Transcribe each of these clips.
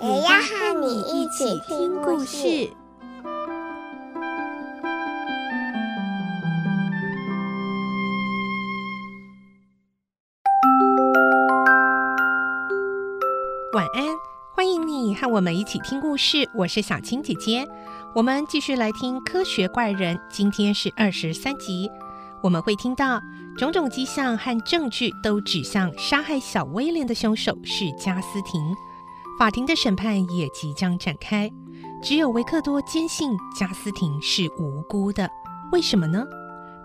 也要和你一起听故事。晚安，欢迎你和我们一起听故事。我是小青姐姐，我们继续来听《科学怪人》，今天是二十三集。我们会听到种种迹象和证据都指向杀害小威廉的凶手是加斯廷。法庭的审判也即将展开，只有维克多坚信加斯廷是无辜的。为什么呢？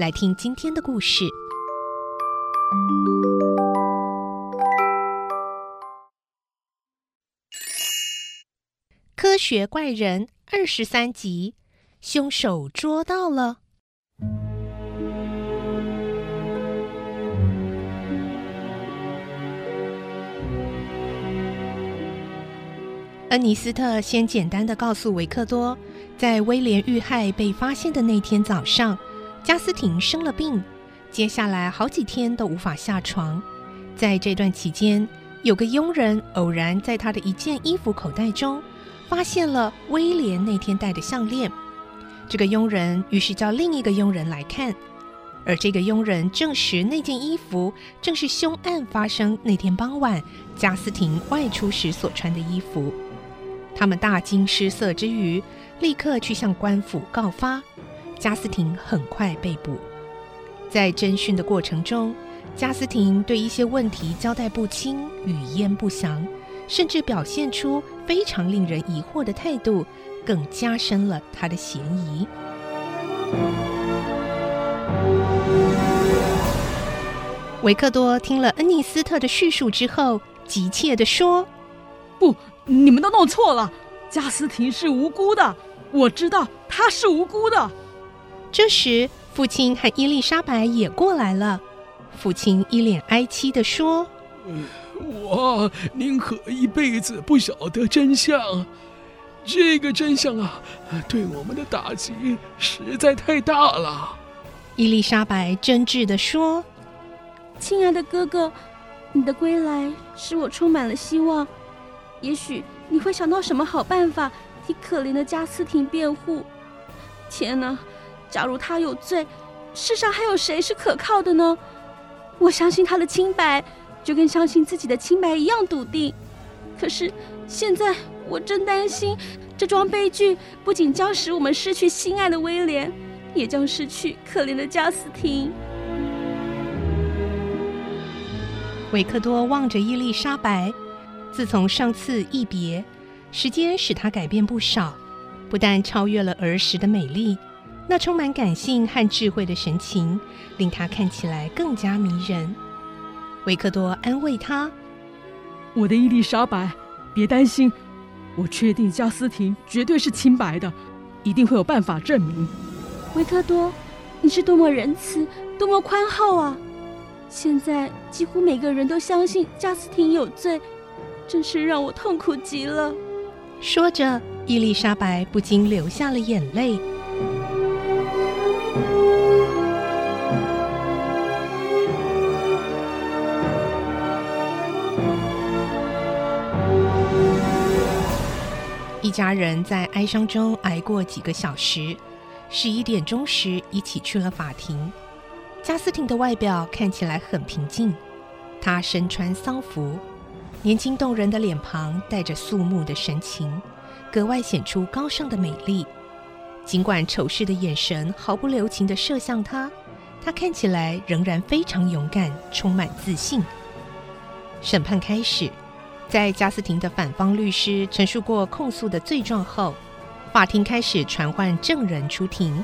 来听今天的故事，《科学怪人》二十三集，凶手捉到了。恩尼斯特先简单的告诉维克多，在威廉遇害被发现的那天早上，加斯廷生了病，接下来好几天都无法下床。在这段期间，有个佣人偶然在他的一件衣服口袋中发现了威廉那天戴的项链。这个佣人于是叫另一个佣人来看，而这个佣人证实那件衣服正是凶案发生那天傍晚加斯廷外出时所穿的衣服。他们大惊失色之余，立刻去向官府告发。加斯廷很快被捕。在侦讯的过程中，加斯廷对一些问题交代不清、语焉不详，甚至表现出非常令人疑惑的态度，更加深了他的嫌疑。维克多听了恩尼斯特的叙述之后，急切地说：“不。”你们都弄错了，加斯廷是无辜的，我知道他是无辜的。这时，父亲和伊丽莎白也过来了。父亲一脸哀戚地说：“我宁可一辈子不晓得真相，这个真相啊，对我们的打击实在太大了。”伊丽莎白真挚地说：“亲爱的哥哥，你的归来使我充满了希望。”也许你会想到什么好办法替可怜的加斯廷辩护？天哪！假如他有罪，世上还有谁是可靠的呢？我相信他的清白，就跟相信自己的清白一样笃定。可是现在我真担心，这桩悲剧不仅将使我们失去心爱的威廉，也将失去可怜的加斯廷。维克多望着伊丽莎白。自从上次一别，时间使他改变不少，不但超越了儿时的美丽，那充满感性和智慧的神情，令他看起来更加迷人。维克多安慰他：“我的伊丽莎白，别担心，我确定加斯廷绝对是清白的，一定会有办法证明。”维克多，你是多么仁慈，多么宽厚啊！现在几乎每个人都相信加斯廷有罪。真是让我痛苦极了。说着，伊丽莎白不禁流下了眼泪。一家人在哀伤中挨过几个小时，十一点钟时一起去了法庭。加斯廷的外表看起来很平静，他身穿丧服。年轻动人的脸庞带着肃穆的神情，格外显出高尚的美丽。尽管仇视的眼神毫不留情地射向他，他看起来仍然非常勇敢，充满自信。审判开始，在加斯廷的反方律师陈述过控诉的罪状后，法庭开始传唤证人出庭。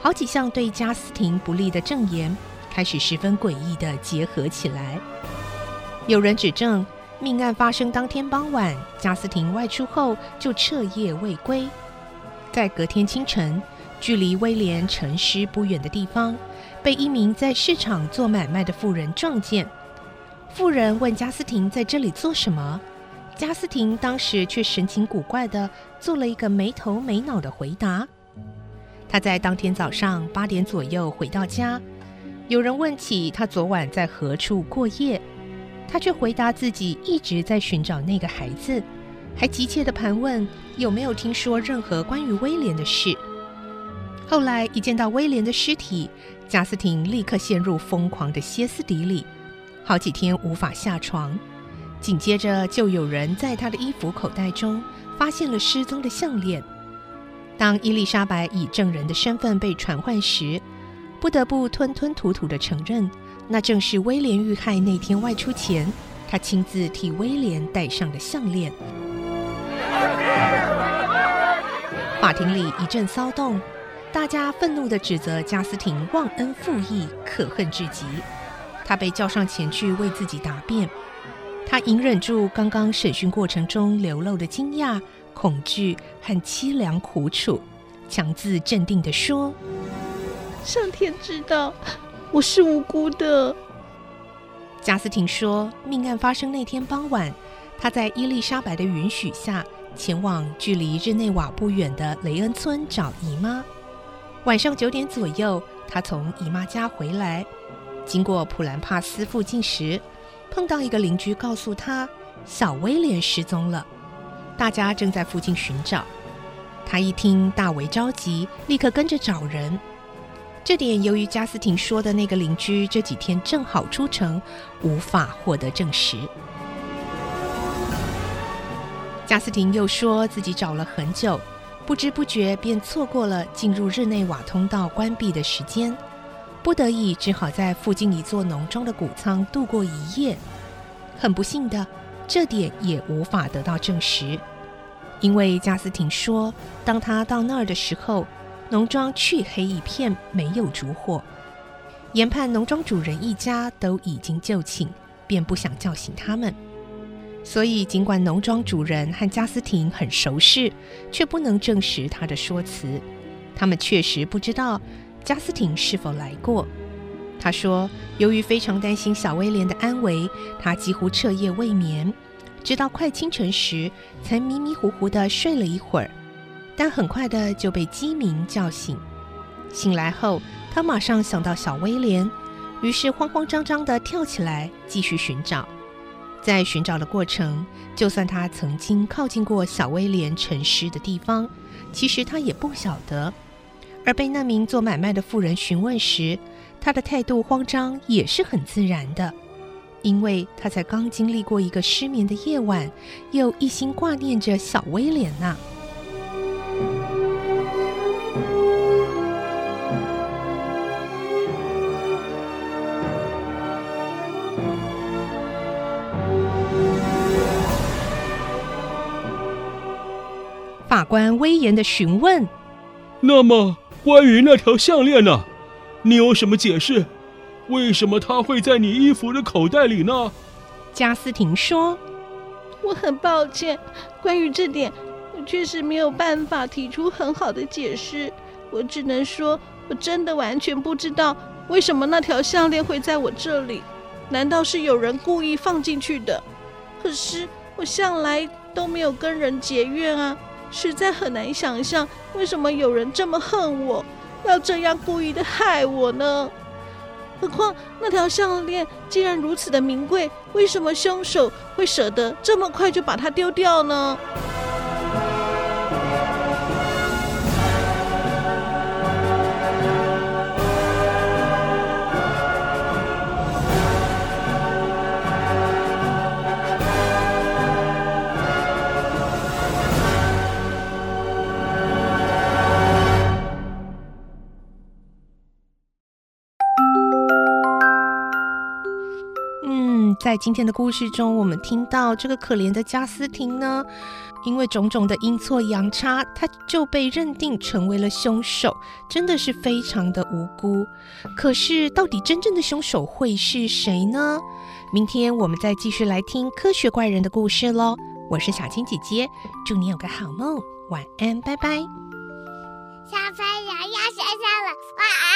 好几项对加斯廷不利的证言开始十分诡异地结合起来。有人指证。命案发生当天傍晚，加斯廷外出后就彻夜未归。在隔天清晨，距离威廉沉尸不远的地方，被一名在市场做买卖的妇人撞见。妇人问加斯廷在这里做什么，加斯廷当时却神情古怪地做了一个没头没脑的回答。他在当天早上八点左右回到家，有人问起他昨晚在何处过夜，他却回答自己一直在寻找那个孩子，还急切地盘问有没有听说任何关于威廉的事。后来一见到威廉的尸体，贾斯汀立刻陷入疯狂的歇斯底里。好几天无法下床，紧接着就有人在他的衣服口袋中发现了失踪的项链。当伊丽莎白以证人的身份被传唤时，不得不吞吞吐吐地承认，那正是威廉遇害那天外出前，他亲自替威廉戴上的项链。法庭里一阵骚动，大家愤怒地指责加斯廷忘恩负义，可恨至极。他被叫上前去为自己答辩，他隐忍住刚刚审讯过程中流露的惊讶、恐惧和凄凉苦楚，强自镇定地说：“上天知道我是无辜的。”贾斯廷说，命案发生那天傍晚，他在伊丽莎白的允许下，前往距离日内瓦不远的雷恩村找姨妈。晚上九点左右，他从姨妈家回来。经过普兰帕斯附近时，碰到一个邻居，告诉他小威廉失踪了，大家正在附近寻找。他一听大为着急，立刻跟着找人。这点由于加斯廷说的那个邻居这几天正好出城，无法获得证实。加斯廷又说自己找了很久，不知不觉便错过了进入日内瓦通道关闭的时间。不得已，只好在附近一座农庄的谷仓度过一夜。很不幸的，这点也无法得到证实，因为加斯廷说，当他到那儿的时候，农庄黢黑一片，没有烛火。研判农庄主人一家都已经就寝，便不想叫醒他们。所以，尽管农庄主人和加斯廷很熟识，却不能证实他的说辞。他们确实不知道。加斯廷是否来过？他说，由于非常担心小威廉的安危，他几乎彻夜未眠，直到快清晨时才迷迷糊糊地睡了一会儿，但很快的就被鸡鸣叫醒。醒来后，他马上想到小威廉，于是慌慌张张地跳起来继续寻找。在寻找的过程，就算他曾经靠近过小威廉沉尸的地方，其实他也不晓得。而被那名做买卖的妇人询问时，他的态度慌张也是很自然的，因为他才刚经历过一个失眠的夜晚，又一心挂念着小威廉呢。法官威严的询问：“那么？”关于那条项链呢？你有什么解释？为什么它会在你衣服的口袋里呢？加斯廷说：“我很抱歉，关于这点，我确实没有办法提出很好的解释。我只能说，我真的完全不知道为什么那条项链会在我这里。难道是有人故意放进去的？可是我向来都没有跟人结怨啊。”实在很难想象，为什么有人这么恨我，要这样故意的害我呢？何况那条项链既然如此的名贵，为什么凶手会舍得这么快就把它丢掉呢？在今天的故事中，我们听到这个可怜的加斯廷呢，因为种种的阴错阳差，他就被认定成为了凶手，真的是非常的无辜。可是，到底真正的凶手会是谁呢？明天我们再继续来听科学怪人的故事喽。我是小青姐姐，祝你有个好梦，晚安，拜拜。小朋友要睡觉了，晚安。